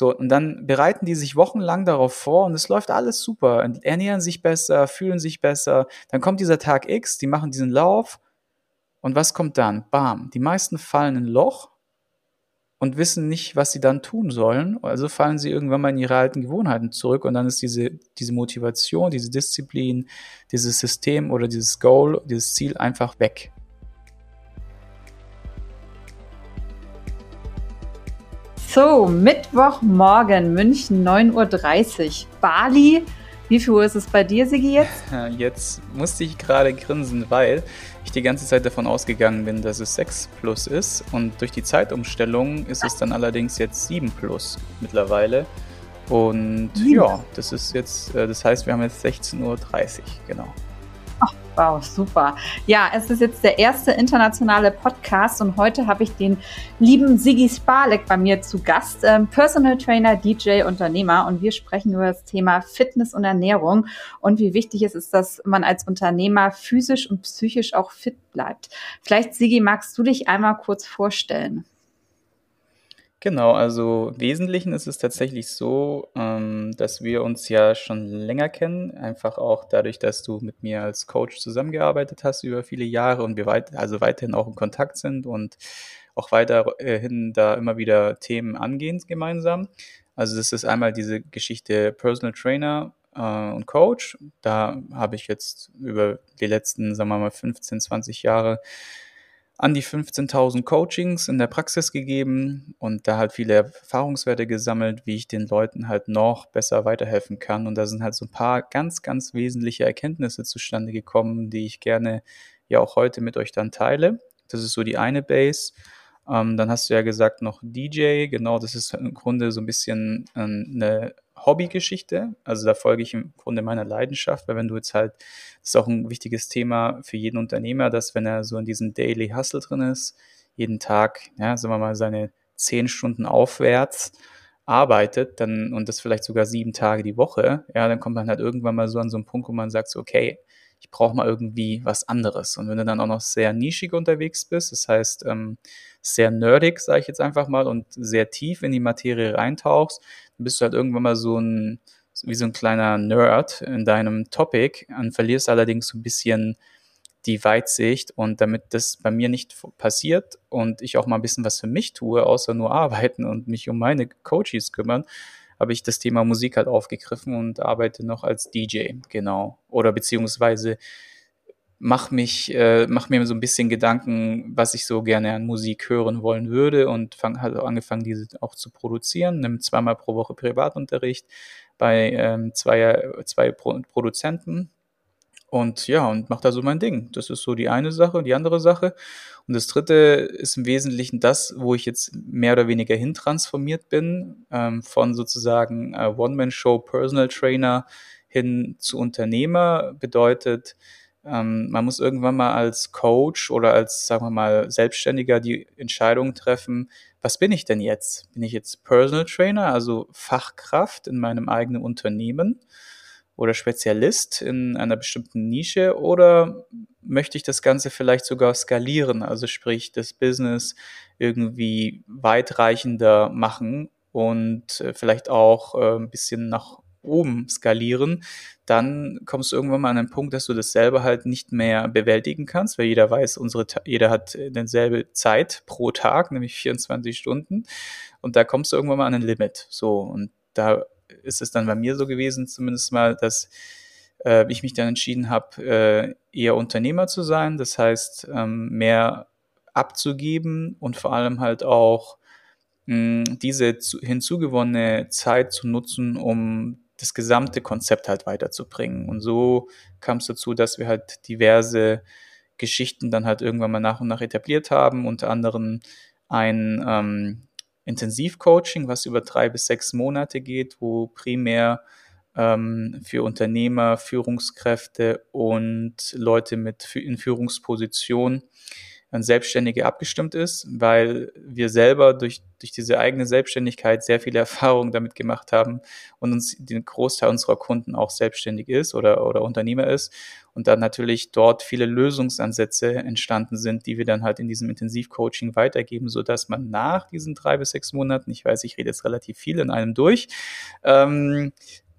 So, und dann bereiten die sich wochenlang darauf vor und es läuft alles super, ernähren sich besser, fühlen sich besser. Dann kommt dieser Tag X, die machen diesen Lauf und was kommt dann? Bam, die meisten fallen in ein Loch und wissen nicht, was sie dann tun sollen. Also fallen sie irgendwann mal in ihre alten Gewohnheiten zurück und dann ist diese, diese Motivation, diese Disziplin, dieses System oder dieses Goal, dieses Ziel einfach weg. So, Mittwochmorgen, München, 9.30 Uhr. Bali. Wie viel Uhr ist es bei dir, Sigi, jetzt? Jetzt musste ich gerade grinsen, weil ich die ganze Zeit davon ausgegangen bin, dass es 6 plus ist. Und durch die Zeitumstellung ist es dann allerdings jetzt 7 plus mittlerweile. Und ja, das ist jetzt, äh, das heißt, wir haben jetzt 16.30 Uhr, genau. Wow, super. Ja, es ist jetzt der erste internationale Podcast und heute habe ich den lieben Sigi Spalek bei mir zu Gast, ähm, Personal Trainer, DJ, Unternehmer und wir sprechen über das Thema Fitness und Ernährung und wie wichtig es ist, dass man als Unternehmer physisch und psychisch auch fit bleibt. Vielleicht, Sigi, magst du dich einmal kurz vorstellen? Genau, also im Wesentlichen ist es tatsächlich so, ähm, dass wir uns ja schon länger kennen, einfach auch dadurch, dass du mit mir als Coach zusammengearbeitet hast über viele Jahre und wir weit, also weiterhin auch in Kontakt sind und auch weiterhin da immer wieder Themen angehen gemeinsam. Also das ist einmal diese Geschichte Personal Trainer äh, und Coach. Da habe ich jetzt über die letzten, sagen wir mal, 15, 20 Jahre an die 15.000 Coachings in der Praxis gegeben und da halt viele Erfahrungswerte gesammelt, wie ich den Leuten halt noch besser weiterhelfen kann. Und da sind halt so ein paar ganz, ganz wesentliche Erkenntnisse zustande gekommen, die ich gerne ja auch heute mit euch dann teile. Das ist so die eine Base. Ähm, dann hast du ja gesagt noch DJ. Genau, das ist im Grunde so ein bisschen äh, eine Hobbygeschichte. Also da folge ich im Grunde meiner Leidenschaft, weil wenn du jetzt halt, das ist auch ein wichtiges Thema für jeden Unternehmer, dass wenn er so in diesem Daily Hustle drin ist, jeden Tag, ja, sagen wir mal, seine zehn Stunden aufwärts arbeitet, dann, und das vielleicht sogar sieben Tage die Woche, ja, dann kommt man halt irgendwann mal so an so einen Punkt, wo man sagt, so, okay, ich brauche mal irgendwie was anderes. Und wenn du dann auch noch sehr nischig unterwegs bist, das heißt ähm, sehr nerdig, sage ich jetzt einfach mal, und sehr tief in die Materie reintauchst, dann bist du halt irgendwann mal so ein, wie so ein kleiner Nerd in deinem Topic und verlierst allerdings so ein bisschen die Weitsicht und damit das bei mir nicht passiert und ich auch mal ein bisschen was für mich tue, außer nur arbeiten und mich um meine Coaches kümmern, habe ich das Thema Musik halt aufgegriffen und arbeite noch als DJ, genau. Oder beziehungsweise mach mich, äh, mach mir so ein bisschen Gedanken, was ich so gerne an Musik hören wollen würde und fang, halt angefangen, diese auch zu produzieren, nimm zweimal pro Woche Privatunterricht bei ähm, zwei, zwei Pro Produzenten und ja, und mach da so mein Ding. Das ist so die eine Sache. Die andere Sache und das dritte ist im Wesentlichen das, wo ich jetzt mehr oder weniger hintransformiert bin, ähm, von sozusagen äh, One-Man-Show Personal Trainer hin zu Unternehmer bedeutet, ähm, man muss irgendwann mal als Coach oder als, sagen wir mal, Selbstständiger die Entscheidung treffen, was bin ich denn jetzt? Bin ich jetzt Personal Trainer, also Fachkraft in meinem eigenen Unternehmen? Oder Spezialist in einer bestimmten Nische oder möchte ich das Ganze vielleicht sogar skalieren, also sprich das Business irgendwie weitreichender machen und äh, vielleicht auch äh, ein bisschen nach oben skalieren, dann kommst du irgendwann mal an einen Punkt, dass du das selber halt nicht mehr bewältigen kannst, weil jeder weiß, unsere, jeder hat denselbe Zeit pro Tag, nämlich 24 Stunden. Und da kommst du irgendwann mal an ein Limit. So. Und da ist es dann bei mir so gewesen, zumindest mal, dass äh, ich mich dann entschieden habe, äh, eher Unternehmer zu sein. Das heißt, ähm, mehr abzugeben und vor allem halt auch mh, diese zu, hinzugewonnene Zeit zu nutzen, um das gesamte Konzept halt weiterzubringen. Und so kam es dazu, dass wir halt diverse Geschichten dann halt irgendwann mal nach und nach etabliert haben, unter anderem ein ähm, Intensivcoaching, was über drei bis sechs Monate geht, wo primär ähm, für Unternehmer, Führungskräfte und Leute mit in Führungspositionen an Selbstständige abgestimmt ist, weil wir selber durch, durch diese eigene Selbstständigkeit sehr viele Erfahrungen damit gemacht haben und uns den Großteil unserer Kunden auch selbstständig ist oder, oder Unternehmer ist und dann natürlich dort viele Lösungsansätze entstanden sind, die wir dann halt in diesem Intensivcoaching weitergeben, so dass man nach diesen drei bis sechs Monaten, ich weiß, ich rede jetzt relativ viel in einem durch, ähm,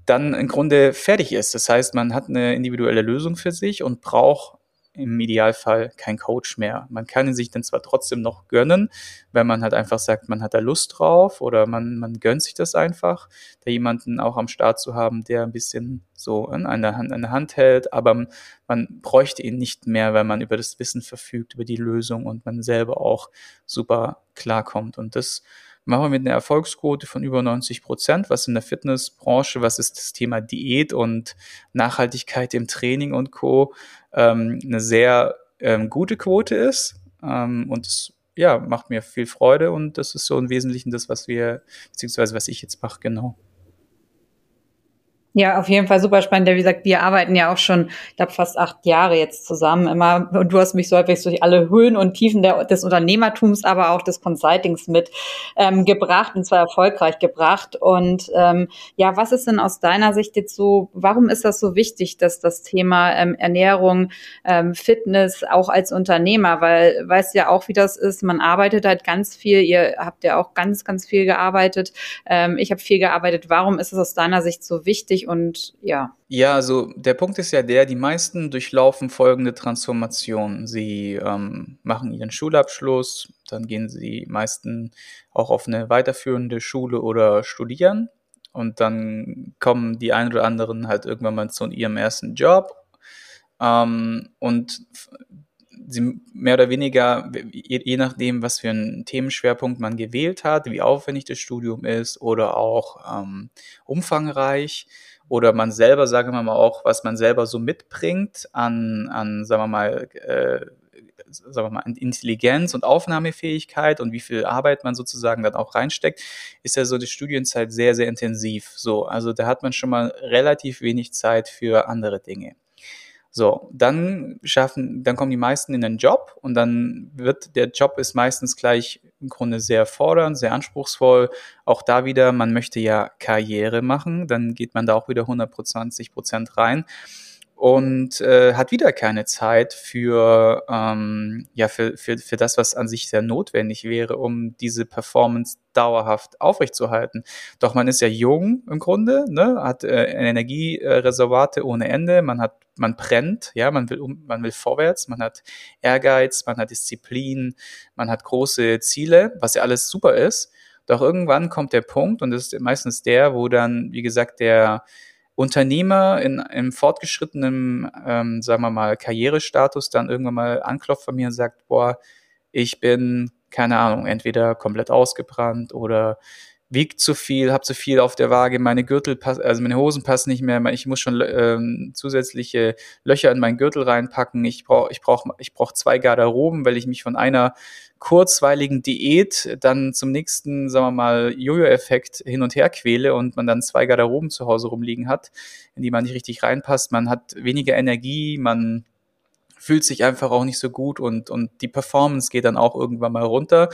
dann im Grunde fertig ist. Das heißt, man hat eine individuelle Lösung für sich und braucht im Idealfall kein Coach mehr. Man kann ihn sich dann zwar trotzdem noch gönnen, wenn man halt einfach sagt, man hat da Lust drauf oder man, man gönnt sich das einfach, da jemanden auch am Start zu haben, der ein bisschen so an der Hand, an der Hand hält, aber man bräuchte ihn nicht mehr, weil man über das Wissen verfügt, über die Lösung und man selber auch super klarkommt. Und das machen wir mit einer Erfolgsquote von über 90 Prozent, was in der Fitnessbranche, was ist das Thema Diät und Nachhaltigkeit im Training und Co. Ähm, eine sehr ähm, gute Quote ist. Ähm, und es ja, macht mir viel Freude und das ist so im Wesentlichen das, was wir, beziehungsweise was ich jetzt mache, genau. Ja, auf jeden Fall super spannend. Ja, wie gesagt, wir arbeiten ja auch schon, ich glaube, fast acht Jahre jetzt zusammen immer. Und du hast mich so häufig durch alle Höhen und Tiefen der, des Unternehmertums, aber auch des Consultings mit ähm, gebracht und zwar erfolgreich gebracht. Und ähm, ja, was ist denn aus deiner Sicht jetzt so, warum ist das so wichtig, dass das Thema ähm, Ernährung, ähm, Fitness auch als Unternehmer, weil weißt ja auch, wie das ist, man arbeitet halt ganz viel, ihr habt ja auch ganz, ganz viel gearbeitet. Ähm, ich habe viel gearbeitet. Warum ist es aus deiner Sicht so wichtig? Wichtig und ja. Ja, also der Punkt ist ja der, die meisten durchlaufen folgende Transformation. Sie ähm, machen ihren Schulabschluss, dann gehen sie meisten auch auf eine weiterführende Schule oder studieren und dann kommen die ein oder anderen halt irgendwann mal zu ihrem ersten Job ähm, und sie mehr oder weniger, je, je, nachdem, was für einen Themenschwerpunkt man gewählt hat, wie aufwendig das Studium ist oder auch ähm, umfangreich, oder man selber, sagen wir mal auch, was man selber so mitbringt an, an sagen wir mal, äh, sagen wir mal, Intelligenz und Aufnahmefähigkeit und wie viel Arbeit man sozusagen dann auch reinsteckt, ist ja so die Studienzeit sehr, sehr intensiv. So, also da hat man schon mal relativ wenig Zeit für andere Dinge. So, dann schaffen, dann kommen die meisten in den Job und dann wird der Job ist meistens gleich im Grunde sehr fordernd, sehr anspruchsvoll. Auch da wieder, man möchte ja Karriere machen, dann geht man da auch wieder 120 Prozent rein und äh, hat wieder keine Zeit für, ähm, ja, für, für, für das, was an sich sehr notwendig wäre, um diese Performance dauerhaft aufrechtzuerhalten. Doch man ist ja jung im Grunde, ne, hat äh, Energiereservate ohne Ende, man hat, man brennt, ja, man will, um, man will vorwärts, man hat Ehrgeiz, man hat Disziplin, man hat große Ziele, was ja alles super ist. Doch irgendwann kommt der Punkt, und das ist meistens der, wo dann, wie gesagt, der Unternehmer in einem fortgeschrittenen, ähm, sagen wir mal, Karrierestatus dann irgendwann mal anklopft von mir und sagt, boah, ich bin, keine Ahnung, entweder komplett ausgebrannt oder wiegt zu viel, habe zu viel auf der Waage, meine Gürtel passen, also meine Hosen passen nicht mehr, ich muss schon ähm, zusätzliche Löcher in meinen Gürtel reinpacken. Ich brauche ich brauch, ich brauch zwei Garderoben, weil ich mich von einer kurzweiligen Diät dann zum nächsten, sagen wir mal, Jojo-Effekt hin und her quäle und man dann zwei Garderoben zu Hause rumliegen hat, in die man nicht richtig reinpasst. Man hat weniger Energie, man fühlt sich einfach auch nicht so gut und, und die Performance geht dann auch irgendwann mal runter.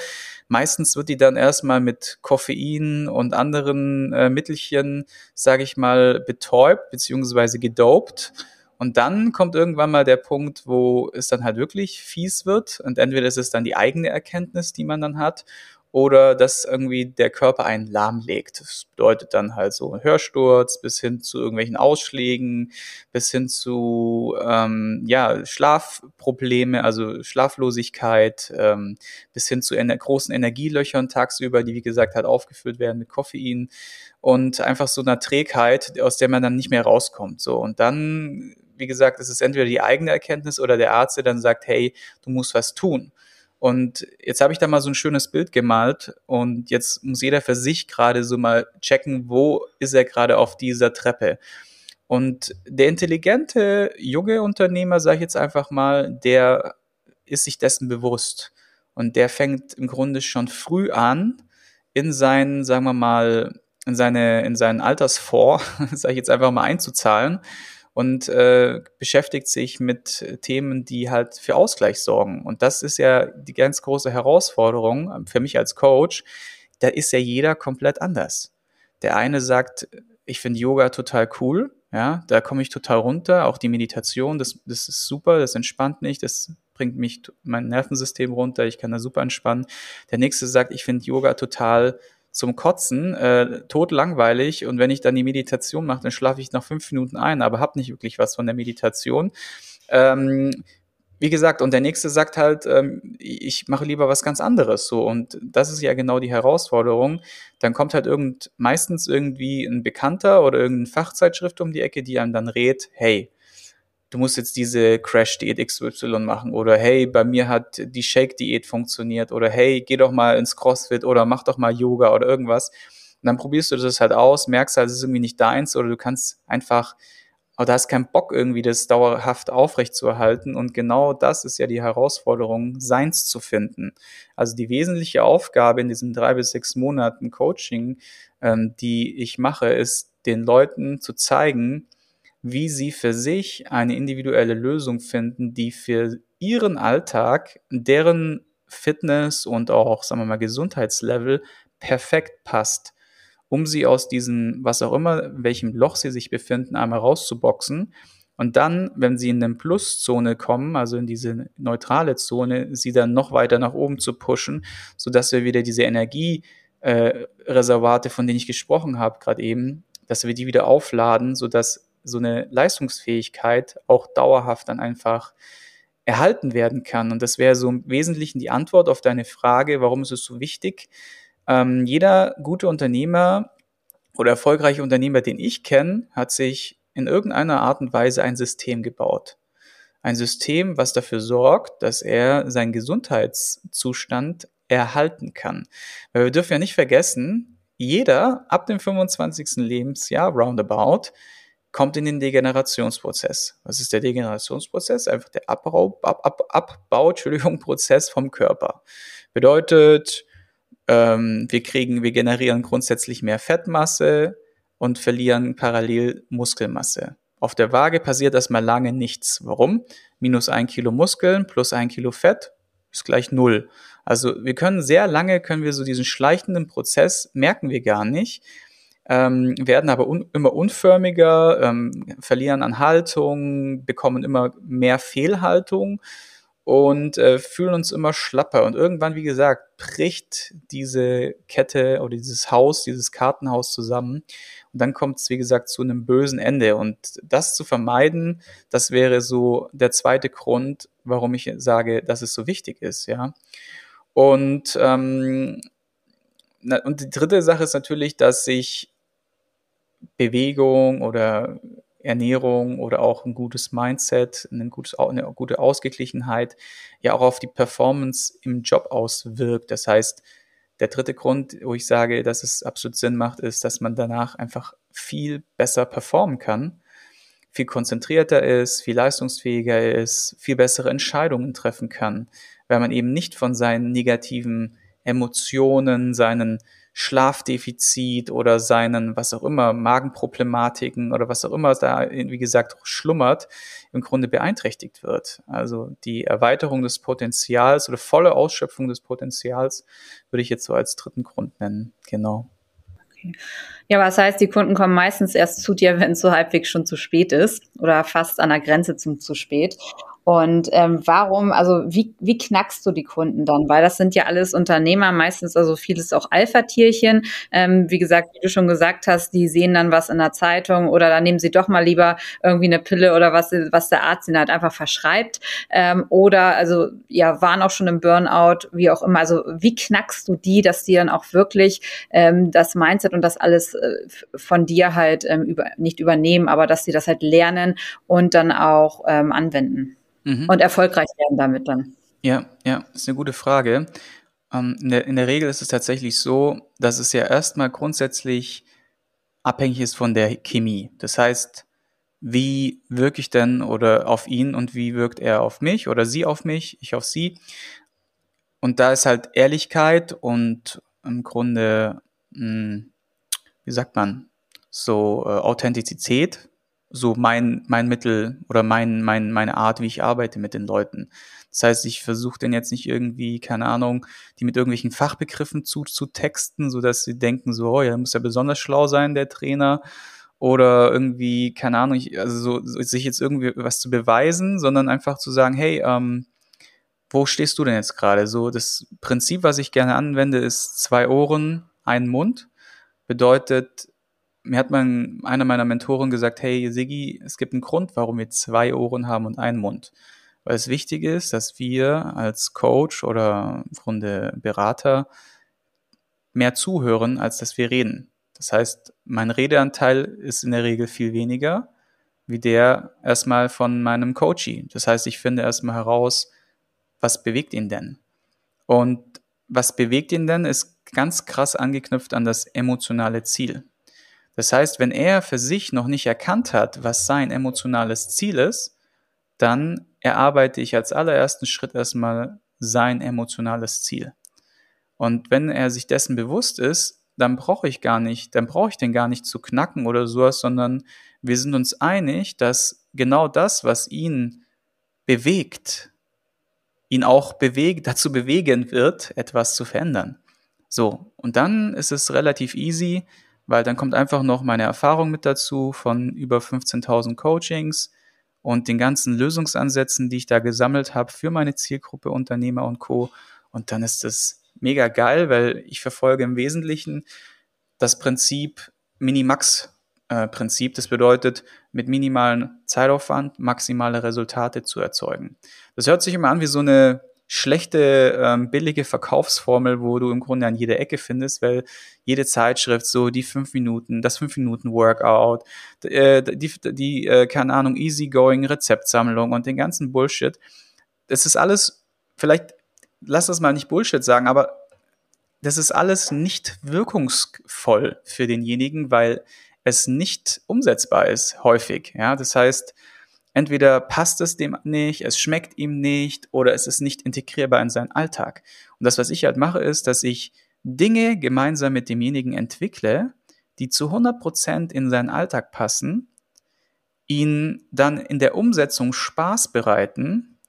Meistens wird die dann erstmal mit Koffein und anderen äh, Mittelchen, sage ich mal, betäubt beziehungsweise gedopt. Und dann kommt irgendwann mal der Punkt, wo es dann halt wirklich fies wird. Und entweder ist es dann die eigene Erkenntnis, die man dann hat, oder dass irgendwie der Körper einen lahmlegt. Das bedeutet dann halt so Hörsturz bis hin zu irgendwelchen Ausschlägen, bis hin zu ähm, ja, Schlafprobleme, also Schlaflosigkeit, ähm, bis hin zu ener großen Energielöchern tagsüber, die wie gesagt halt aufgefüllt werden mit Koffein und einfach so einer Trägheit, aus der man dann nicht mehr rauskommt. So und dann, wie gesagt, ist es entweder die eigene Erkenntnis oder der Arzt, der dann sagt, hey, du musst was tun. Und jetzt habe ich da mal so ein schönes Bild gemalt und jetzt muss jeder für sich gerade so mal checken, wo ist er gerade auf dieser Treppe. Und der intelligente junge Unternehmer, sage ich jetzt einfach mal, der ist sich dessen bewusst. Und der fängt im Grunde schon früh an, in seinen, sagen wir mal, in seine, in seinen Altersfonds, sage ich jetzt einfach mal, einzuzahlen und äh, beschäftigt sich mit Themen, die halt für Ausgleich sorgen. Und das ist ja die ganz große Herausforderung für mich als Coach. Da ist ja jeder komplett anders. Der eine sagt, ich finde Yoga total cool, ja, da komme ich total runter. Auch die Meditation, das, das ist super, das entspannt mich, das bringt mich mein Nervensystem runter, ich kann da super entspannen. Der nächste sagt, ich finde Yoga total zum Kotzen, äh, tot langweilig und wenn ich dann die Meditation mache, dann schlafe ich nach fünf Minuten ein, aber habe nicht wirklich was von der Meditation. Ähm, wie gesagt, und der nächste sagt halt, ähm, ich mache lieber was ganz anderes so und das ist ja genau die Herausforderung. Dann kommt halt irgend meistens irgendwie ein Bekannter oder irgendeine Fachzeitschrift um die Ecke, die einem dann rät, hey, du musst jetzt diese Crash-Diät XY machen oder hey, bei mir hat die Shake-Diät funktioniert oder hey, geh doch mal ins CrossFit oder mach doch mal Yoga oder irgendwas. Und dann probierst du das halt aus, merkst halt, es ist irgendwie nicht deins oder du kannst einfach, oder hast keinen Bock irgendwie das dauerhaft aufrechtzuerhalten und genau das ist ja die Herausforderung, seins zu finden. Also die wesentliche Aufgabe in diesen drei bis sechs Monaten Coaching, ähm, die ich mache, ist den Leuten zu zeigen, wie sie für sich eine individuelle Lösung finden, die für ihren Alltag, deren Fitness und auch, sagen wir mal, Gesundheitslevel perfekt passt, um sie aus diesem, was auch immer, welchem Loch sie sich befinden, einmal rauszuboxen. Und dann, wenn sie in eine Pluszone kommen, also in diese neutrale Zone, sie dann noch weiter nach oben zu pushen, sodass wir wieder diese Energiereservate, äh, von denen ich gesprochen habe, gerade eben, dass wir die wieder aufladen, sodass so eine Leistungsfähigkeit auch dauerhaft dann einfach erhalten werden kann. Und das wäre so im Wesentlichen die Antwort auf deine Frage, warum ist es so wichtig? Ähm, jeder gute Unternehmer oder erfolgreiche Unternehmer, den ich kenne, hat sich in irgendeiner Art und Weise ein System gebaut. Ein System, was dafür sorgt, dass er seinen Gesundheitszustand erhalten kann. Weil wir dürfen ja nicht vergessen, jeder ab dem 25. Lebensjahr roundabout kommt in den Degenerationsprozess. Was ist der Degenerationsprozess? Einfach der Abbau, Ab, Ab, Abbau Entschuldigung, Prozess vom Körper. Bedeutet, ähm, wir kriegen, wir generieren grundsätzlich mehr Fettmasse und verlieren parallel Muskelmasse. Auf der Waage passiert erstmal lange nichts. Warum? Minus ein Kilo Muskeln plus ein Kilo Fett ist gleich null. Also wir können sehr lange, können wir so diesen schleichenden Prozess, merken wir gar nicht, ähm, werden aber un immer unförmiger, ähm, verlieren an Haltung, bekommen immer mehr Fehlhaltung und äh, fühlen uns immer schlapper. Und irgendwann, wie gesagt, bricht diese Kette oder dieses Haus, dieses Kartenhaus zusammen. Und dann kommt es, wie gesagt, zu einem bösen Ende. Und das zu vermeiden, das wäre so der zweite Grund, warum ich sage, dass es so wichtig ist, ja. Und, ähm, und die dritte Sache ist natürlich, dass sich Bewegung oder Ernährung oder auch ein gutes Mindset, ein gutes, eine gute Ausgeglichenheit ja auch auf die Performance im Job auswirkt. Das heißt, der dritte Grund, wo ich sage, dass es absolut Sinn macht, ist, dass man danach einfach viel besser performen kann, viel konzentrierter ist, viel leistungsfähiger ist, viel bessere Entscheidungen treffen kann, weil man eben nicht von seinen negativen Emotionen, seinen Schlafdefizit oder seinen, was auch immer, Magenproblematiken oder was auch immer da, wie gesagt, schlummert, im Grunde beeinträchtigt wird. Also die Erweiterung des Potenzials oder volle Ausschöpfung des Potenzials würde ich jetzt so als dritten Grund nennen. Genau. Ja, was heißt, die Kunden kommen meistens erst zu dir, wenn es so halbwegs schon zu spät ist oder fast an der Grenze zum zu spät. Und ähm, warum, also wie, wie knackst du die Kunden dann? Weil das sind ja alles Unternehmer, meistens also vieles auch Alpha-Tierchen. Ähm, wie gesagt, wie du schon gesagt hast, die sehen dann was in der Zeitung oder dann nehmen sie doch mal lieber irgendwie eine Pille oder was, was der Arzt ihnen halt einfach verschreibt. Ähm, oder also ja, waren auch schon im Burnout, wie auch immer. Also wie knackst du die, dass die dann auch wirklich ähm, das Mindset und das alles äh, von dir halt ähm, über, nicht übernehmen, aber dass sie das halt lernen und dann auch ähm, anwenden? Mhm. und erfolgreich werden damit dann? Ja, ja, ist eine gute Frage. Ähm, in, der, in der Regel ist es tatsächlich so, dass es ja erstmal grundsätzlich abhängig ist von der Chemie. Das heißt, wie wirke ich denn oder auf ihn und wie wirkt er auf mich oder sie auf mich, ich auf sie. Und da ist halt Ehrlichkeit und im Grunde, mh, hm, wie sagt man, so äh, Authentizität so mein, mein Mittel oder mein, mein, meine Art, wie ich arbeite mit den Leuten. Das heißt, ich versuche denn jetzt nicht irgendwie, keine Ahnung, die mit irgendwelchen Fachbegriffen zu, zu texten, so dass sie denken, so, oh ja, muss ja besonders schlau sein, der Trainer. Oder irgendwie, keine Ahnung, ich, also so, so, sich jetzt irgendwie was zu beweisen, sondern einfach zu sagen, hey, ähm, wo stehst du denn jetzt gerade? So, das Prinzip, was ich gerne anwende, ist zwei Ohren, ein Mund. Bedeutet, mir hat man, einer meiner Mentoren gesagt, hey Siggi, es gibt einen Grund, warum wir zwei Ohren haben und einen Mund. Weil es wichtig ist, dass wir als Coach oder im Grunde Berater mehr zuhören, als dass wir reden. Das heißt, mein Redeanteil ist in der Regel viel weniger wie der erstmal von meinem Coachie. Das heißt, ich finde erstmal heraus, was bewegt ihn denn? Und was bewegt ihn denn, ist ganz krass angeknüpft an das emotionale Ziel. Das heißt, wenn er für sich noch nicht erkannt hat, was sein emotionales Ziel ist, dann erarbeite ich als allerersten Schritt erstmal sein emotionales Ziel. Und wenn er sich dessen bewusst ist, dann brauche ich gar nicht, dann brauche ich den gar nicht zu knacken oder sowas, sondern wir sind uns einig, dass genau das, was ihn bewegt, ihn auch bewegt, dazu bewegen wird, etwas zu verändern. So, und dann ist es relativ easy, weil dann kommt einfach noch meine Erfahrung mit dazu von über 15.000 Coachings und den ganzen Lösungsansätzen, die ich da gesammelt habe für meine Zielgruppe Unternehmer und Co. Und dann ist es mega geil, weil ich verfolge im Wesentlichen das Prinzip Minimax äh. Das bedeutet, mit minimalen Zeitaufwand maximale Resultate zu erzeugen. Das hört sich immer an wie so eine schlechte, ähm, billige Verkaufsformel, wo du im Grunde an jeder Ecke findest, weil jede Zeitschrift so die fünf Minuten, das fünf Minuten Workout, äh, die, die äh, keine Ahnung, easygoing Rezeptsammlung und den ganzen Bullshit. Das ist alles, vielleicht, lass das mal nicht Bullshit sagen, aber das ist alles nicht wirkungsvoll für denjenigen, weil es nicht umsetzbar ist, häufig. Ja, das heißt, entweder passt es dem nicht, es schmeckt ihm nicht oder es ist nicht integrierbar in seinen Alltag. Und das, was ich halt mache, ist, dass ich Dinge gemeinsam mit demjenigen entwickle, die zu 100% in seinen Alltag passen, ihn dann in der Umsetzung Spaß bereiten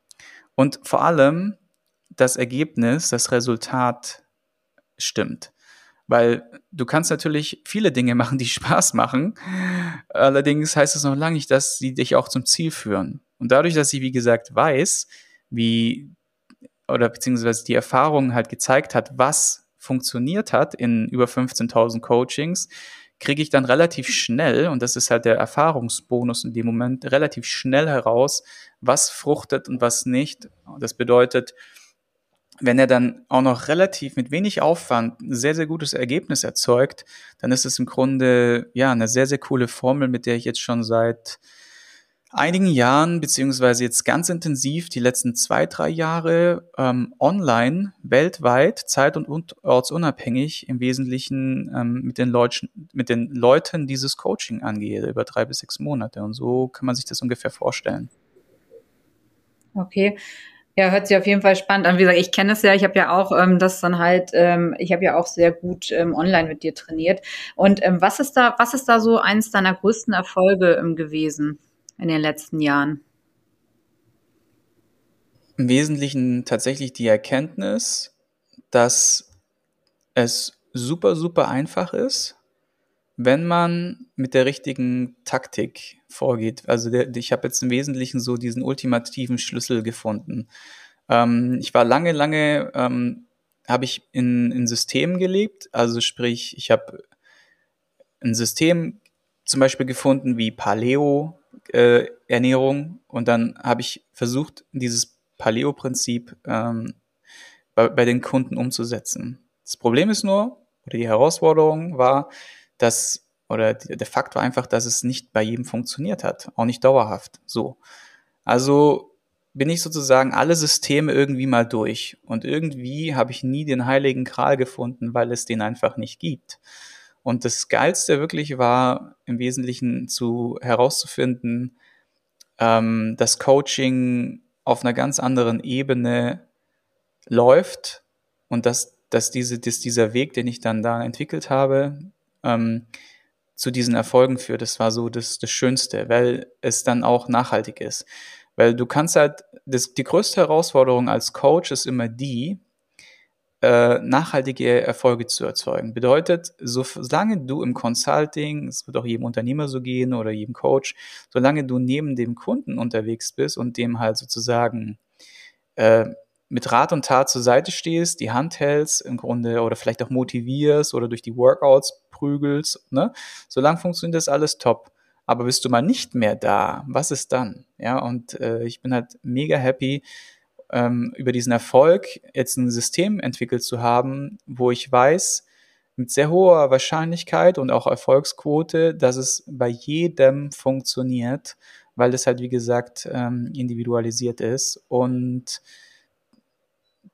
und vor allem das Ergebnis, das Resultat stimmt. Weil du kannst natürlich viele Dinge machen, die Spaß machen. Allerdings heißt es noch lange nicht, dass sie dich auch zum Ziel führen. Und dadurch, dass sie, wie gesagt, weiß, wie, oder beziehungsweise die Erfahrung halt gezeigt hat, was funktioniert hat in über 15.000 Coachings, kriege ich dann relativ schnell, und das ist halt der Erfahrungsbonus in dem Moment, relativ schnell heraus, was fruchtet und was nicht. Das bedeutet, wenn er dann auch noch relativ mit wenig Aufwand ein sehr, sehr gutes Ergebnis erzeugt, dann ist es im Grunde ja eine sehr, sehr coole Formel, mit der ich jetzt schon seit einigen Jahren, beziehungsweise jetzt ganz intensiv die letzten zwei, drei Jahre ähm, online, weltweit, zeit- und ortsunabhängig im Wesentlichen ähm, mit, den Leuten, mit den Leuten dieses Coaching angehe, über drei bis sechs Monate. Und so kann man sich das ungefähr vorstellen. Okay. Ja, hört sich auf jeden Fall spannend an. Wie gesagt, ich kenne es ja, ich habe ja auch ähm, das dann halt, ähm, ich habe ja auch sehr gut ähm, online mit dir trainiert. Und ähm, was ist da, was ist da so eines deiner größten Erfolge ähm, gewesen in den letzten Jahren? Im Wesentlichen tatsächlich die Erkenntnis, dass es super, super einfach ist, wenn man mit der richtigen Taktik vorgeht. Also der, ich habe jetzt im Wesentlichen so diesen ultimativen Schlüssel gefunden. Ähm, ich war lange, lange, ähm, habe ich in, in Systemen gelebt. Also sprich, ich habe ein System zum Beispiel gefunden wie Paleo äh, Ernährung und dann habe ich versucht, dieses Paleo-Prinzip ähm, bei, bei den Kunden umzusetzen. Das Problem ist nur, oder die Herausforderung war, dass, oder der Fakt war einfach, dass es nicht bei jedem funktioniert hat, auch nicht dauerhaft. So. Also bin ich sozusagen alle Systeme irgendwie mal durch. Und irgendwie habe ich nie den heiligen Kral gefunden, weil es den einfach nicht gibt. Und das Geilste wirklich war im Wesentlichen zu herauszufinden, ähm, dass Coaching auf einer ganz anderen Ebene läuft und dass, dass, diese, dass dieser Weg, den ich dann da entwickelt habe, ähm, zu diesen Erfolgen führt. Das war so das, das Schönste, weil es dann auch nachhaltig ist. Weil du kannst halt, das, die größte Herausforderung als Coach ist immer die, äh, nachhaltige Erfolge zu erzeugen. Bedeutet, so, solange du im Consulting, es wird auch jedem Unternehmer so gehen oder jedem Coach, solange du neben dem Kunden unterwegs bist und dem halt sozusagen äh, mit Rat und Tat zur Seite stehst, die Hand hältst im Grunde oder vielleicht auch motivierst oder durch die Workouts prügelst, ne? Solange funktioniert das alles top. Aber bist du mal nicht mehr da, was ist dann? Ja, und äh, ich bin halt mega happy, ähm, über diesen Erfolg jetzt ein System entwickelt zu haben, wo ich weiß, mit sehr hoher Wahrscheinlichkeit und auch Erfolgsquote, dass es bei jedem funktioniert, weil es halt, wie gesagt, ähm, individualisiert ist und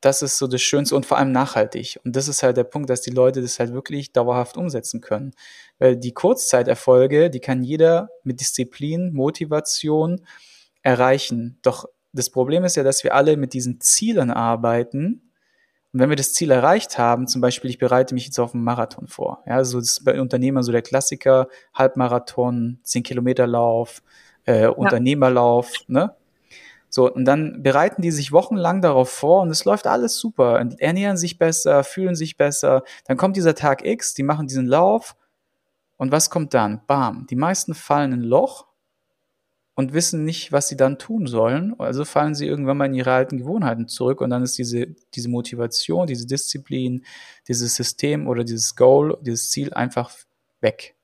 das ist so das Schönste und vor allem nachhaltig. Und das ist halt der Punkt, dass die Leute das halt wirklich dauerhaft umsetzen können. Weil die Kurzzeiterfolge, die kann jeder mit Disziplin, Motivation erreichen. Doch das Problem ist ja, dass wir alle mit diesen Zielen arbeiten. Und wenn wir das Ziel erreicht haben, zum Beispiel, ich bereite mich jetzt auf einen Marathon vor. Ja, so das ist bei Unternehmern so der Klassiker, Halbmarathon, 10 Kilometer Lauf, äh, ja. Unternehmerlauf, ne? So, und dann bereiten die sich wochenlang darauf vor und es läuft alles super, ernähren sich besser, fühlen sich besser. Dann kommt dieser Tag X, die machen diesen Lauf und was kommt dann? Bam, die meisten fallen in ein Loch und wissen nicht, was sie dann tun sollen. Also fallen sie irgendwann mal in ihre alten Gewohnheiten zurück und dann ist diese, diese Motivation, diese Disziplin, dieses System oder dieses Goal, dieses Ziel einfach weg.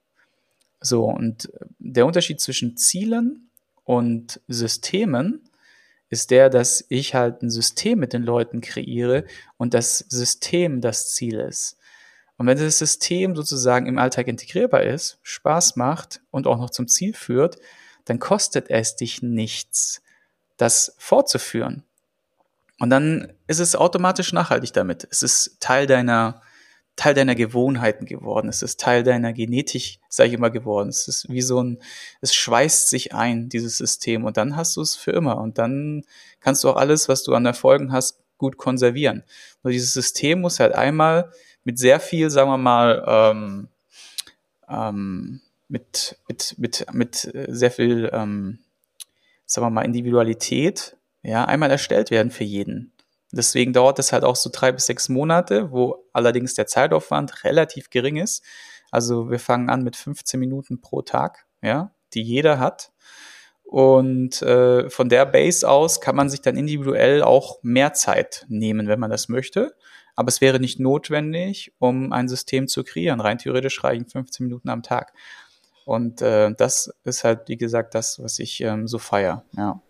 So, und der Unterschied zwischen Zielen und Systemen ist der, dass ich halt ein System mit den Leuten kreiere und das System das Ziel ist. Und wenn das System sozusagen im Alltag integrierbar ist, Spaß macht und auch noch zum Ziel führt, dann kostet es dich nichts, das fortzuführen. Und dann ist es automatisch nachhaltig damit. Es ist Teil deiner, Teil deiner Gewohnheiten geworden. Es ist Teil deiner Genetik, sage ich immer, geworden. Es ist wie so ein, es schweißt sich ein, dieses System. Und dann hast du es für immer. Und dann kannst du auch alles, was du an Erfolgen hast, gut konservieren. Nur dieses System muss halt einmal mit sehr viel, sagen wir mal, ähm, ähm, mit, mit, mit, mit äh, sehr viel, ähm, sagen wir mal, Individualität, ja, einmal erstellt werden für jeden. Deswegen dauert es halt auch so drei bis sechs Monate, wo allerdings der Zeitaufwand relativ gering ist. Also wir fangen an mit 15 Minuten pro Tag, ja, die jeder hat. Und äh, von der Base aus kann man sich dann individuell auch mehr Zeit nehmen, wenn man das möchte. Aber es wäre nicht notwendig, um ein System zu kreieren. Rein theoretisch reichen 15 Minuten am Tag. Und äh, das ist halt, wie gesagt, das, was ich ähm, so feier, ja.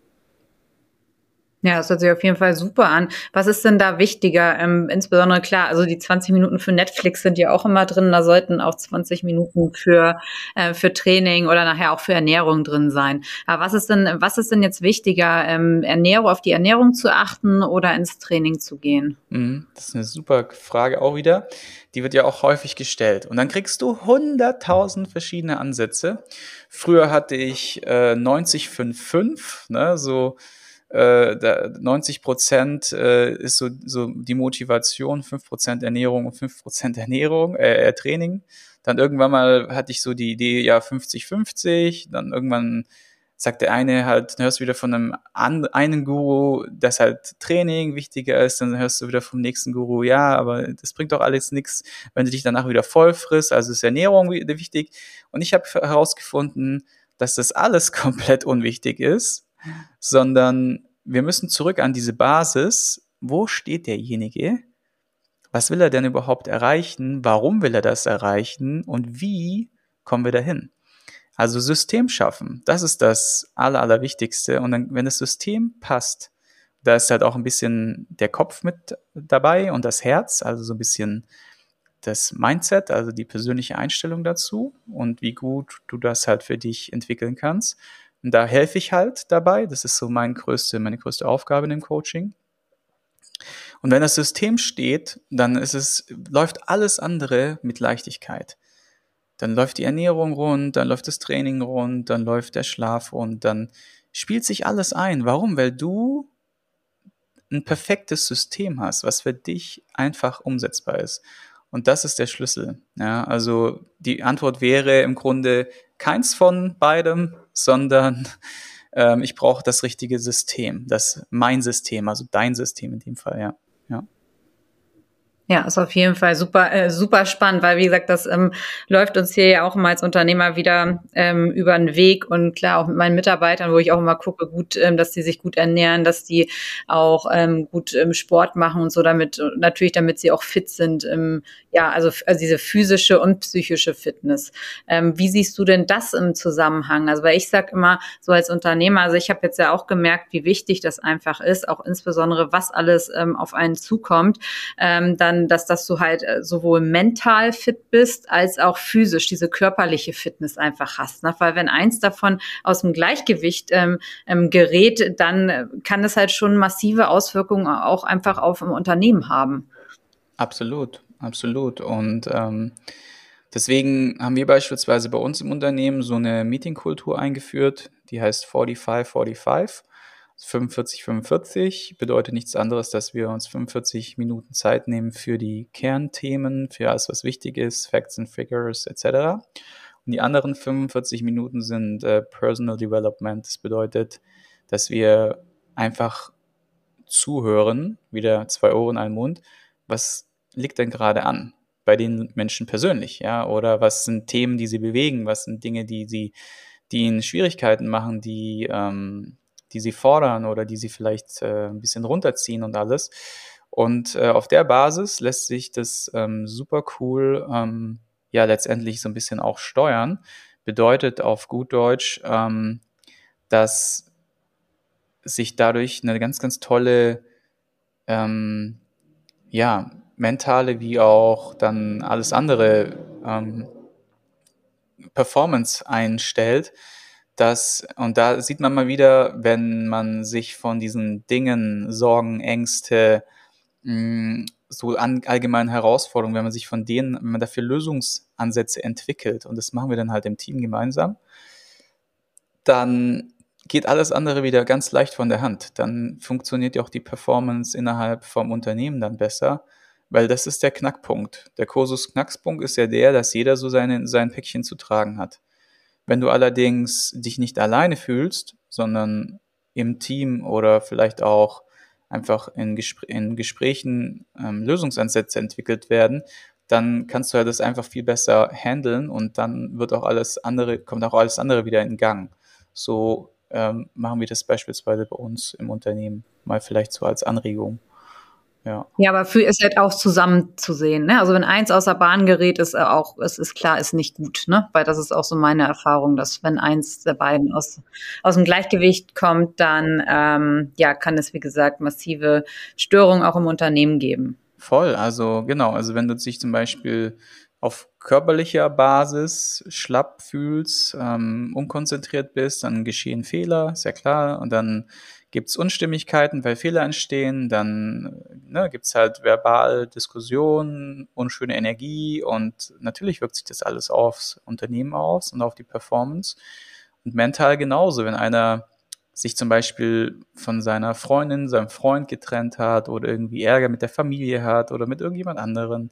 Ja, das hört sich auf jeden Fall super an. Was ist denn da wichtiger? Ähm, insbesondere klar, also die 20 Minuten für Netflix sind ja auch immer drin. Da sollten auch 20 Minuten für, äh, für Training oder nachher auch für Ernährung drin sein. Aber was ist denn, was ist denn jetzt wichtiger, ähm, Ernährung, auf die Ernährung zu achten oder ins Training zu gehen? Mhm, das ist eine super Frage auch wieder. Die wird ja auch häufig gestellt. Und dann kriegst du 100.000 verschiedene Ansätze. Früher hatte ich äh, 90-5-5, ne, so äh, 90 Prozent äh, ist so, so die Motivation, 5 Prozent Ernährung und 5 Prozent Ernährung, äh, äh, Training. Dann irgendwann mal hatte ich so die Idee, ja, 50-50. Dann irgendwann sagt der eine halt, dann hörst du wieder von einem einen Guru, dass halt Training wichtiger ist, dann hörst du wieder vom nächsten Guru, ja, aber das bringt doch alles nichts, wenn du dich danach wieder voll frisst, also ist Ernährung wichtig. Und ich habe herausgefunden, dass das alles komplett unwichtig ist, sondern wir müssen zurück an diese Basis. Wo steht derjenige? Was will er denn überhaupt erreichen? Warum will er das erreichen? Und wie kommen wir dahin? Also System schaffen, das ist das Aller, Allerwichtigste. Und dann, wenn das System passt, da ist halt auch ein bisschen der Kopf mit dabei und das Herz, also so ein bisschen das Mindset, also die persönliche Einstellung dazu und wie gut du das halt für dich entwickeln kannst. Und da helfe ich halt dabei. Das ist so mein größte, meine größte Aufgabe in dem Coaching. Und wenn das System steht, dann ist es, läuft alles andere mit Leichtigkeit. Dann läuft die Ernährung rund, dann läuft das Training rund, dann läuft der Schlaf rund, dann spielt sich alles ein. Warum? Weil du ein perfektes System hast, was für dich einfach umsetzbar ist. Und das ist der Schlüssel. Ja, also die Antwort wäre im Grunde keins von beidem, sondern ähm, ich brauche das richtige System, das mein System, also dein System in dem Fall, ja. Ja. Ist auf jeden Fall super, äh, super spannend, weil wie gesagt, das ähm, läuft uns hier ja auch immer als Unternehmer wieder ähm, über den Weg und klar auch mit meinen Mitarbeitern, wo ich auch immer gucke, gut, ähm, dass die sich gut ernähren, dass die auch ähm, gut ähm, Sport machen und so, damit natürlich, damit sie auch fit sind. Ähm, ja, also, also diese physische und psychische Fitness. Ähm, wie siehst du denn das im Zusammenhang? Also, weil ich sag immer so als Unternehmer, also ich habe jetzt ja auch gemerkt, wie wichtig das einfach ist, auch insbesondere was alles ähm, auf einen zukommt. Ähm, dann dass, dass du halt äh, sowohl mental fit bist, als auch physisch diese körperliche Fitness einfach hast. Ne? Weil wenn eins davon aus dem Gleichgewicht ähm, ähm, gerät, dann äh, kann das halt schon massive Auswirkungen auch einfach auf ein Unternehmen haben. Absolut, absolut. Und ähm, deswegen haben wir beispielsweise bei uns im Unternehmen so eine Meetingkultur eingeführt, die heißt 45 45. 45, 45 bedeutet nichts anderes, dass wir uns 45 Minuten Zeit nehmen für die Kernthemen, für alles, was wichtig ist, Facts and Figures etc. Und die anderen 45 Minuten sind äh, Personal Development. Das bedeutet, dass wir einfach zuhören, wieder zwei Ohren, ein Mund. Was liegt denn gerade an bei den Menschen persönlich, ja? Oder was sind Themen, die sie bewegen? Was sind Dinge, die sie, die ihnen Schwierigkeiten machen, die ähm, die sie fordern oder die sie vielleicht äh, ein bisschen runterziehen und alles. Und äh, auf der Basis lässt sich das ähm, super cool ähm, ja letztendlich so ein bisschen auch steuern. Bedeutet auf gut Deutsch, ähm, dass sich dadurch eine ganz, ganz tolle ähm, ja, mentale wie auch dann alles andere ähm, Performance einstellt, das, und da sieht man mal wieder, wenn man sich von diesen Dingen, Sorgen, Ängste, mh, mm, so an, allgemeinen Herausforderungen, wenn man sich von denen, wenn man dafür Lösungsansätze entwickelt, und das machen wir dann halt im Team gemeinsam, dann geht alles andere wieder ganz leicht von der Hand. Dann funktioniert ja auch die Performance innerhalb vom Unternehmen dann besser, weil das ist der Knackpunkt. Der Kursus Knackspunkt ist ja der, dass jeder so seine, sein Päckchen zu tragen hat. Wenn du allerdings dich nicht alleine fühlst, sondern im Team oder vielleicht auch einfach in, Gespr in Gesprächen ähm, Lösungsansätze entwickelt werden, dann kannst du ja das einfach viel besser handeln und dann wird auch alles andere, kommt auch alles andere wieder in Gang. So ähm, machen wir das beispielsweise bei uns im Unternehmen mal vielleicht so als Anregung. Ja. ja, aber für ist halt auch zusammenzusehen. Ne? Also wenn eins außer Bahn gerät, ist auch, es ist klar, ist nicht gut, ne? Weil das ist auch so meine Erfahrung, dass wenn eins der beiden aus, aus dem Gleichgewicht kommt, dann ähm, ja, kann es, wie gesagt, massive Störungen auch im Unternehmen geben. Voll, also genau, also wenn du dich zum Beispiel auf körperlicher Basis schlapp fühlst, ähm, unkonzentriert bist, dann geschehen Fehler, ist ja klar, und dann gibt es Unstimmigkeiten, weil Fehler entstehen, dann ne, gibt es halt verbal Diskussionen, unschöne Energie und natürlich wirkt sich das alles aufs Unternehmen aus und auf die Performance. Und mental genauso, wenn einer sich zum Beispiel von seiner Freundin, seinem Freund getrennt hat oder irgendwie Ärger mit der Familie hat oder mit irgendjemand anderen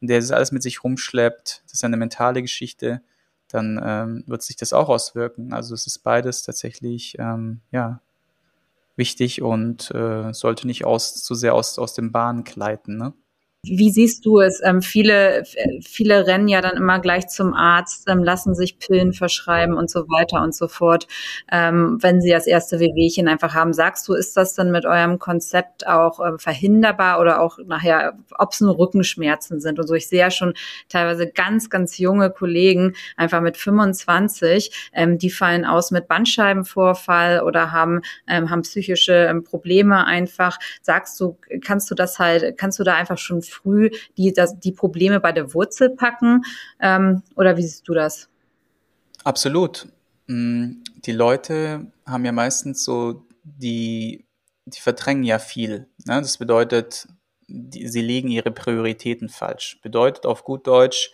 und der das alles mit sich rumschleppt, das ist eine mentale Geschichte, dann ähm, wird sich das auch auswirken. Also es ist beides tatsächlich ähm, ja wichtig und äh, sollte nicht aus, zu sehr aus, aus dem Bahn gleiten. Ne? Wie siehst du es? Ähm, viele, viele rennen ja dann immer gleich zum Arzt, ähm, lassen sich Pillen verschreiben und so weiter und so fort, ähm, wenn sie das erste Wehwehchen einfach haben. Sagst du, ist das dann mit eurem Konzept auch äh, verhinderbar oder auch nachher, ob es nur Rückenschmerzen sind und so? Ich sehe ja schon teilweise ganz, ganz junge Kollegen, einfach mit 25, ähm, die fallen aus mit Bandscheibenvorfall oder haben, ähm, haben psychische ähm, Probleme einfach. Sagst du, kannst du das halt, kannst du da einfach schon früh die, das, die Probleme bei der Wurzel packen? Ähm, oder wie siehst du das? Absolut. Mm, die Leute haben ja meistens so die, die verdrängen ja viel. Ne? Das bedeutet, die, sie legen ihre Prioritäten falsch. Bedeutet auf gut Deutsch,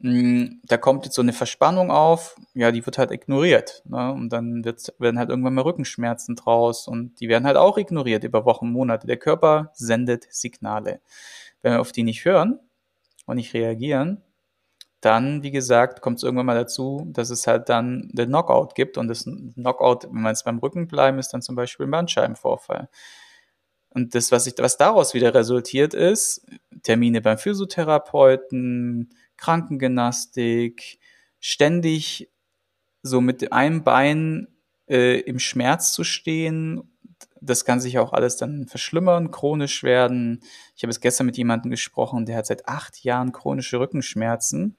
hm, da kommt jetzt so eine Verspannung auf, ja, die wird halt ignoriert. Ne? Und dann werden halt irgendwann mal Rückenschmerzen draus und die werden halt auch ignoriert über Wochen, Monate. Der Körper sendet Signale. Wenn wir auf die nicht hören und nicht reagieren, dann, wie gesagt, kommt es irgendwann mal dazu, dass es halt dann den Knockout gibt. Und das Knockout, wenn wir jetzt beim Rücken bleiben, ist dann zum Beispiel ein Bandscheibenvorfall. Und das, was, ich, was daraus wieder resultiert ist, Termine beim Physiotherapeuten, Krankengymnastik, ständig so mit einem Bein äh, im Schmerz zu stehen. Das kann sich auch alles dann verschlimmern, chronisch werden. Ich habe es gestern mit jemandem gesprochen, der hat seit acht Jahren chronische Rückenschmerzen,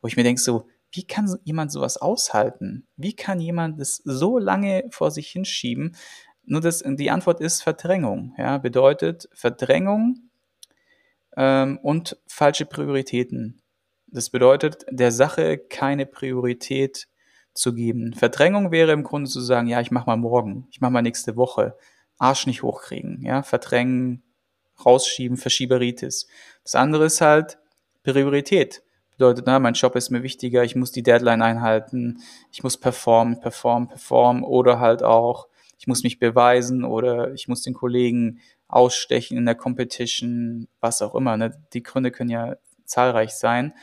wo ich mir denke, so, wie kann jemand sowas aushalten? Wie kann jemand das so lange vor sich hinschieben? Nur das, die Antwort ist Verdrängung. Ja, bedeutet Verdrängung ähm, und falsche Prioritäten. Das bedeutet, der Sache keine Priorität zu geben. Verdrängung wäre im Grunde zu sagen, ja, ich mach mal morgen, ich mach mal nächste Woche, Arsch nicht hochkriegen, ja, verdrängen, rausschieben, Verschieberitis. Das andere ist halt Priorität. Bedeutet, na, mein Job ist mir wichtiger, ich muss die Deadline einhalten, ich muss performen, performen, performen oder halt auch, ich muss mich beweisen oder ich muss den Kollegen ausstechen in der Competition, was auch immer. Ne? Die Gründe können ja zahlreich sein.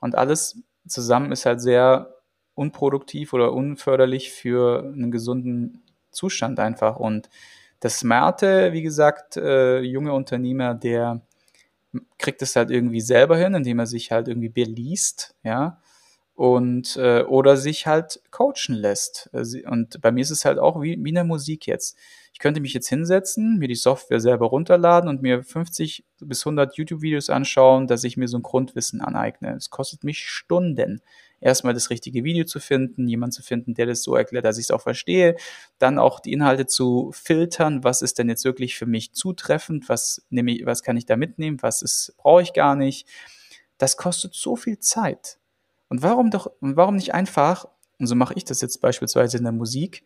Und alles zusammen ist halt sehr unproduktiv oder unförderlich für einen gesunden Zustand einfach. Und das smarte, wie gesagt, äh, junge Unternehmer, der kriegt es halt irgendwie selber hin, indem er sich halt irgendwie beliest, ja, und äh, oder sich halt coachen lässt. Und bei mir ist es halt auch wie, wie in der Musik jetzt. Ich könnte mich jetzt hinsetzen, mir die Software selber runterladen und mir 50 bis 100 YouTube-Videos anschauen, dass ich mir so ein Grundwissen aneigne. Es kostet mich Stunden erstmal das richtige Video zu finden, jemand zu finden, der das so erklärt, dass ich es auch verstehe, dann auch die Inhalte zu filtern, was ist denn jetzt wirklich für mich zutreffend, was nehme ich, was kann ich da mitnehmen, was ist brauche ich gar nicht. Das kostet so viel Zeit. Und warum doch warum nicht einfach, und so mache ich das jetzt beispielsweise in der Musik,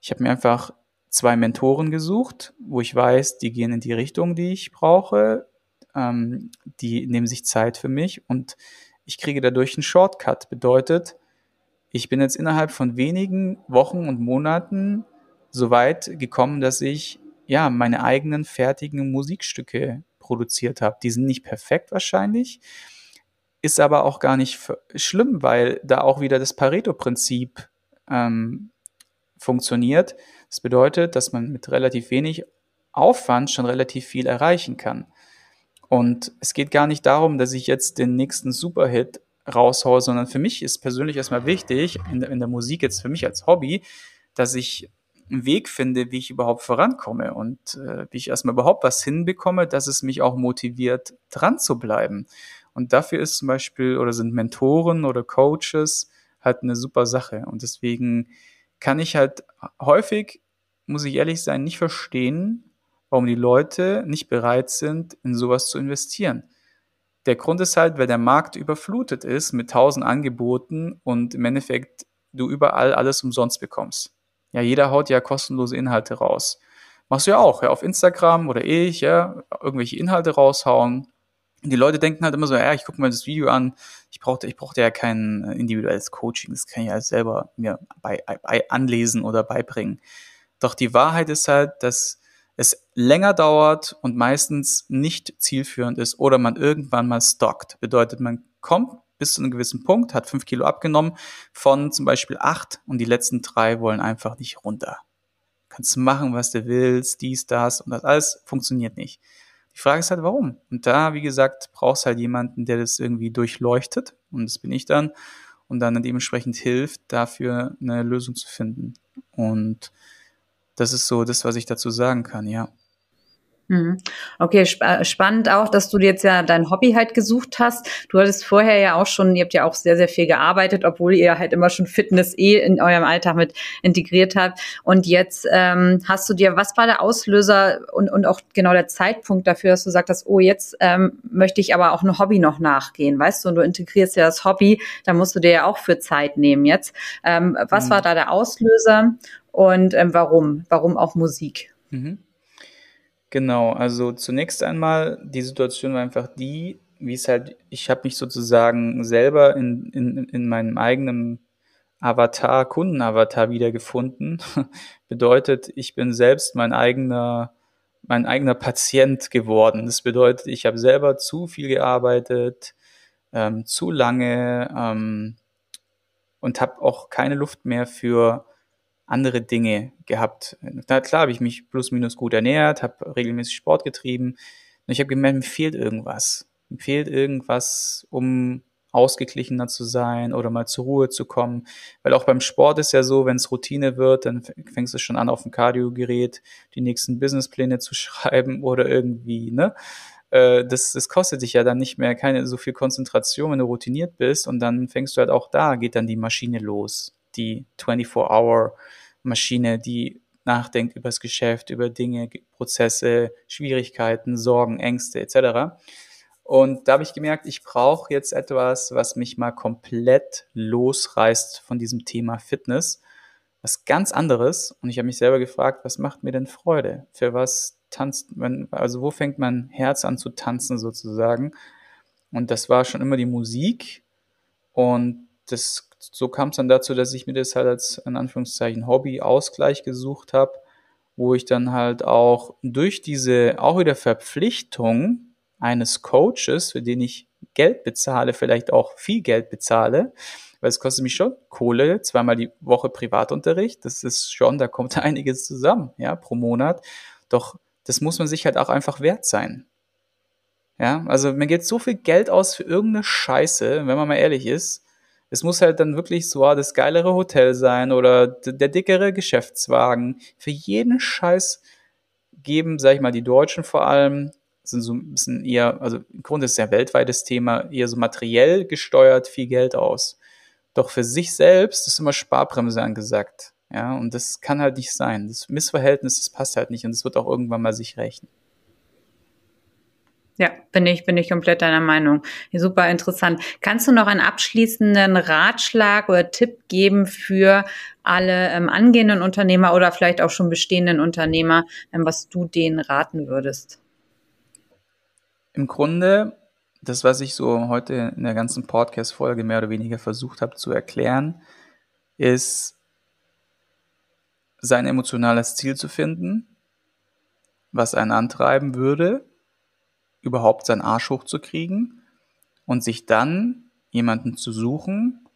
ich habe mir einfach zwei Mentoren gesucht, wo ich weiß, die gehen in die Richtung, die ich brauche, ähm, die nehmen sich Zeit für mich und ich kriege dadurch einen Shortcut. Bedeutet, ich bin jetzt innerhalb von wenigen Wochen und Monaten so weit gekommen, dass ich ja meine eigenen fertigen Musikstücke produziert habe. Die sind nicht perfekt wahrscheinlich, ist aber auch gar nicht schlimm, weil da auch wieder das Pareto-Prinzip ähm, funktioniert. Das bedeutet, dass man mit relativ wenig Aufwand schon relativ viel erreichen kann. Und es geht gar nicht darum, dass ich jetzt den nächsten Superhit raushaue, sondern für mich ist persönlich erstmal wichtig, in der, in der Musik jetzt für mich als Hobby, dass ich einen Weg finde, wie ich überhaupt vorankomme und äh, wie ich erstmal überhaupt was hinbekomme, dass es mich auch motiviert, dran zu bleiben. Und dafür ist zum Beispiel oder sind Mentoren oder Coaches halt eine super Sache. Und deswegen kann ich halt häufig, muss ich ehrlich sein, nicht verstehen, warum die Leute nicht bereit sind, in sowas zu investieren. Der Grund ist halt, weil der Markt überflutet ist mit tausend Angeboten und im Endeffekt du überall alles umsonst bekommst. Ja, jeder haut ja kostenlose Inhalte raus. Machst du ja auch, ja, auf Instagram oder ich, ja, irgendwelche Inhalte raushauen. Die Leute denken halt immer so, ja, ich gucke mir das Video an, ich brauchte, ich brauchte ja kein individuelles Coaching, das kann ich ja selber mir bei, bei anlesen oder beibringen. Doch die Wahrheit ist halt, dass länger dauert und meistens nicht zielführend ist oder man irgendwann mal stockt. Bedeutet, man kommt bis zu einem gewissen Punkt, hat fünf Kilo abgenommen von zum Beispiel acht und die letzten drei wollen einfach nicht runter. Kannst machen, was du willst, dies, das und das alles funktioniert nicht. Die Frage ist halt, warum? Und da, wie gesagt, brauchst halt jemanden, der das irgendwie durchleuchtet und das bin ich dann und dann dementsprechend hilft, dafür eine Lösung zu finden. Und das ist so das, was ich dazu sagen kann, ja. Mhm. Okay, sp äh, spannend auch, dass du jetzt ja dein Hobby halt gesucht hast. Du hattest vorher ja auch schon, ihr habt ja auch sehr, sehr viel gearbeitet, obwohl ihr halt immer schon Fitness eh in eurem Alltag mit integriert habt. Und jetzt ähm, hast du dir, was war der Auslöser und, und auch genau der Zeitpunkt dafür, dass du sagst, oh, jetzt ähm, möchte ich aber auch ein Hobby noch nachgehen, weißt du, und du integrierst ja das Hobby, da musst du dir ja auch für Zeit nehmen jetzt. Ähm, was mhm. war da der Auslöser und ähm, warum? Warum auch Musik? Mhm. Genau, also zunächst einmal, die Situation war einfach die, wie es halt, ich habe mich sozusagen selber in, in, in meinem eigenen Avatar, Kundenavatar wiedergefunden. bedeutet, ich bin selbst mein eigener, mein eigener Patient geworden. Das bedeutet, ich habe selber zu viel gearbeitet, ähm, zu lange ähm, und habe auch keine Luft mehr für andere Dinge gehabt. Na klar habe ich mich plus minus gut ernährt, habe regelmäßig Sport getrieben. Und ich habe gemerkt, mir fehlt irgendwas. Mir fehlt irgendwas, um ausgeglichener zu sein oder mal zur Ruhe zu kommen. Weil auch beim Sport ist ja so, wenn es Routine wird, dann fängst du schon an, auf dem Kardiogerät die nächsten Businesspläne zu schreiben oder irgendwie, ne? Äh, das, das kostet dich ja dann nicht mehr keine so viel Konzentration, wenn du routiniert bist und dann fängst du halt auch da, geht dann die Maschine los, die 24-Hour-Maschine, die nachdenkt über das Geschäft, über Dinge, Prozesse, Schwierigkeiten, Sorgen, Ängste etc. Und da habe ich gemerkt, ich brauche jetzt etwas, was mich mal komplett losreißt von diesem Thema Fitness. Was ganz anderes. Und ich habe mich selber gefragt, was macht mir denn Freude? Für was tanzt man, also wo fängt mein Herz an zu tanzen sozusagen? Und das war schon immer die Musik. Und das, so kam es dann dazu, dass ich mir das halt als in Anführungszeichen Hobby-Ausgleich gesucht habe, wo ich dann halt auch durch diese auch wieder Verpflichtung eines Coaches, für den ich Geld bezahle, vielleicht auch viel Geld bezahle, weil es kostet mich schon Kohle, zweimal die Woche Privatunterricht, das ist schon, da kommt einiges zusammen, ja, pro Monat. Doch das muss man sich halt auch einfach wert sein. Ja, also man geht so viel Geld aus für irgendeine Scheiße, wenn man mal ehrlich ist. Es muss halt dann wirklich so ah, das geilere Hotel sein oder der dickere Geschäftswagen. Für jeden Scheiß geben, sag ich mal, die Deutschen vor allem sind so ein bisschen eher, also im Grunde ist es ja weltweites Thema, eher so materiell gesteuert viel Geld aus. Doch für sich selbst ist immer Sparbremse angesagt. Ja, und das kann halt nicht sein. Das Missverhältnis, das passt halt nicht und es wird auch irgendwann mal sich rächen. Ja, bin ich, bin ich komplett deiner Meinung. Super interessant. Kannst du noch einen abschließenden Ratschlag oder Tipp geben für alle ähm, angehenden Unternehmer oder vielleicht auch schon bestehenden Unternehmer, ähm, was du denen raten würdest? Im Grunde, das, was ich so heute in der ganzen Podcast-Folge mehr oder weniger versucht habe zu erklären, ist, sein emotionales Ziel zu finden, was einen antreiben würde, überhaupt seinen Arsch hochzukriegen und sich dann jemanden zu suchen,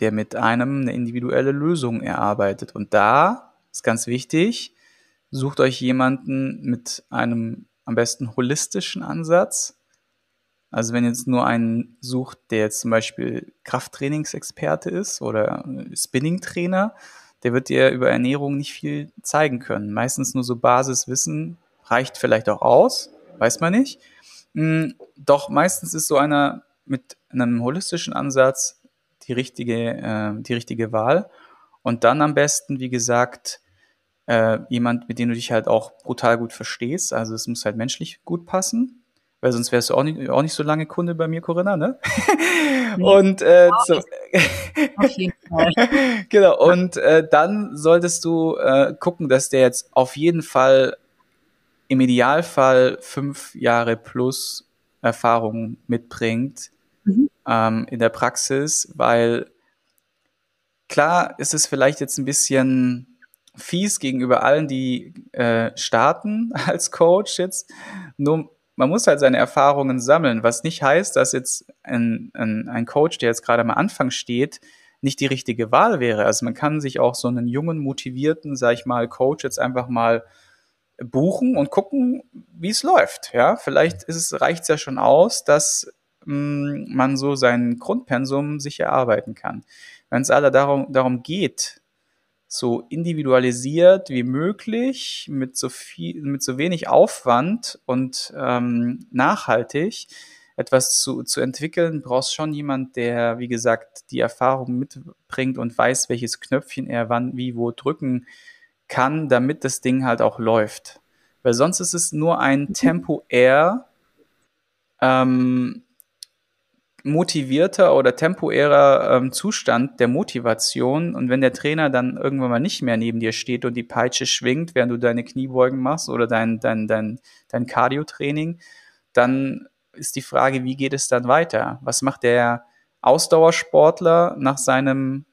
der mit einem eine individuelle Lösung erarbeitet. Und da ist ganz wichtig, sucht euch jemanden mit einem am besten holistischen Ansatz. Also wenn ihr jetzt nur einen sucht, der jetzt zum Beispiel Krafttrainingsexperte ist oder Spinning-Trainer, der wird dir über Ernährung nicht viel zeigen können. Meistens nur so Basiswissen reicht vielleicht auch aus, weiß man nicht. Hm, doch meistens ist so einer mit einem holistischen Ansatz die richtige, äh, die richtige Wahl. Und dann am besten, wie gesagt, äh, jemand, mit dem du dich halt auch brutal gut verstehst. Also es muss halt menschlich gut passen, weil sonst wärst du auch nicht, auch nicht so lange Kunde bei mir, Corinna, ne? und äh, so, auf jeden Fall. genau, und äh, dann solltest du äh, gucken, dass der jetzt auf jeden Fall im Idealfall fünf Jahre plus Erfahrung mitbringt mhm. ähm, in der Praxis, weil klar ist es vielleicht jetzt ein bisschen fies gegenüber allen, die äh, starten als Coach jetzt. Nur man muss halt seine Erfahrungen sammeln, was nicht heißt, dass jetzt ein, ein, ein Coach, der jetzt gerade am Anfang steht, nicht die richtige Wahl wäre. Also man kann sich auch so einen jungen, motivierten, sag ich mal, Coach jetzt einfach mal buchen und gucken, wie es läuft. Ja, vielleicht ist es, reicht es ja schon aus, dass mh, mm, man so sein Grundpensum sich erarbeiten kann. Wenn es alle darum, darum geht, so individualisiert wie möglich, mit so viel, mit so wenig Aufwand und ähm, nachhaltig etwas zu, zu entwickeln, brauchst schon jemand, der, wie gesagt, die Erfahrung mitbringt und weiß, welches Knöpfchen er wann, wie, wo drücken kann, damit das Ding halt auch läuft. Weil sonst ist es nur ein mhm. Tempo-Air, ähm, motivierter oder temporärer ähm, Zustand der Motivation. Und wenn der Trainer dann irgendwann mal nicht mehr neben dir steht und die Peitsche schwingt, während du deine Kniebeugen machst oder dein, dein, dein, dein Cardio-Training, dann ist die Frage, wie geht es dann weiter? Was macht der Ausdauersportler nach seinem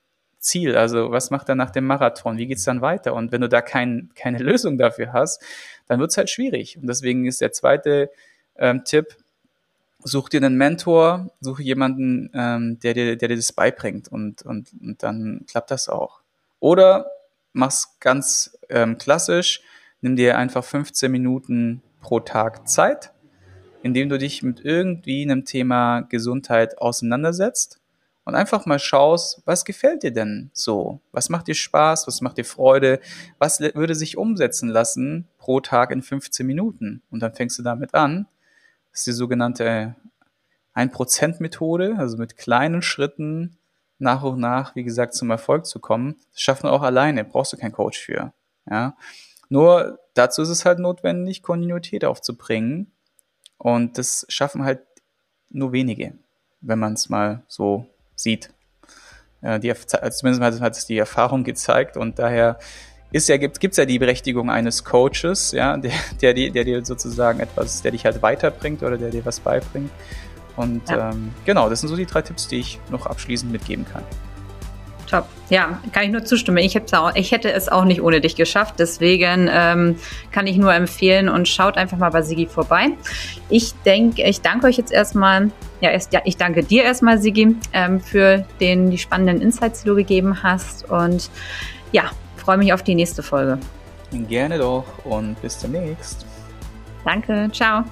Ziel? Also was macht er nach dem Marathon? Wie geht es dann weiter? Und wenn du da kein, keine Lösung dafür hast, dann wird es halt schwierig. Und deswegen ist der zweite ähm, Tipp, such dir einen Mentor, suche jemanden, ähm, der, dir, der dir das beibringt und, und, und dann klappt das auch. Oder mach's ganz ähm, klassisch, nimm dir einfach 15 Minuten pro Tag Zeit, indem du dich mit irgendwie einem Thema Gesundheit auseinandersetzt und einfach mal schaust, was gefällt dir denn so? Was macht dir Spaß? Was macht dir Freude? Was würde sich umsetzen lassen pro Tag in 15 Minuten? Und dann fängst du damit an. Das ist die sogenannte 1%-Methode, also mit kleinen Schritten nach und nach, wie gesagt, zum Erfolg zu kommen. Das schafft man auch alleine, brauchst du keinen Coach für. Ja? Nur dazu ist es halt notwendig, Kontinuität aufzubringen. Und das schaffen halt nur wenige, wenn man es mal so sieht. Die, zumindest hat es die Erfahrung gezeigt und daher ist ja, gibt es ja die Berechtigung eines Coaches, ja, der, der, der dir sozusagen etwas, der dich halt weiterbringt oder der dir was beibringt. Und ja. ähm, genau, das sind so die drei Tipps, die ich noch abschließend mitgeben kann. Top. Ja, kann ich nur zustimmen. Ich, auch, ich hätte es auch nicht ohne dich geschafft. Deswegen ähm, kann ich nur empfehlen und schaut einfach mal bei Sigi vorbei. Ich denke, ich danke euch jetzt erstmal. Ja, erst, ja ich danke dir erstmal, Sigi, ähm, für den, die spannenden Insights, die du gegeben hast. Und ja, freue mich auf die nächste Folge. Gerne doch und bis demnächst. Danke. Ciao.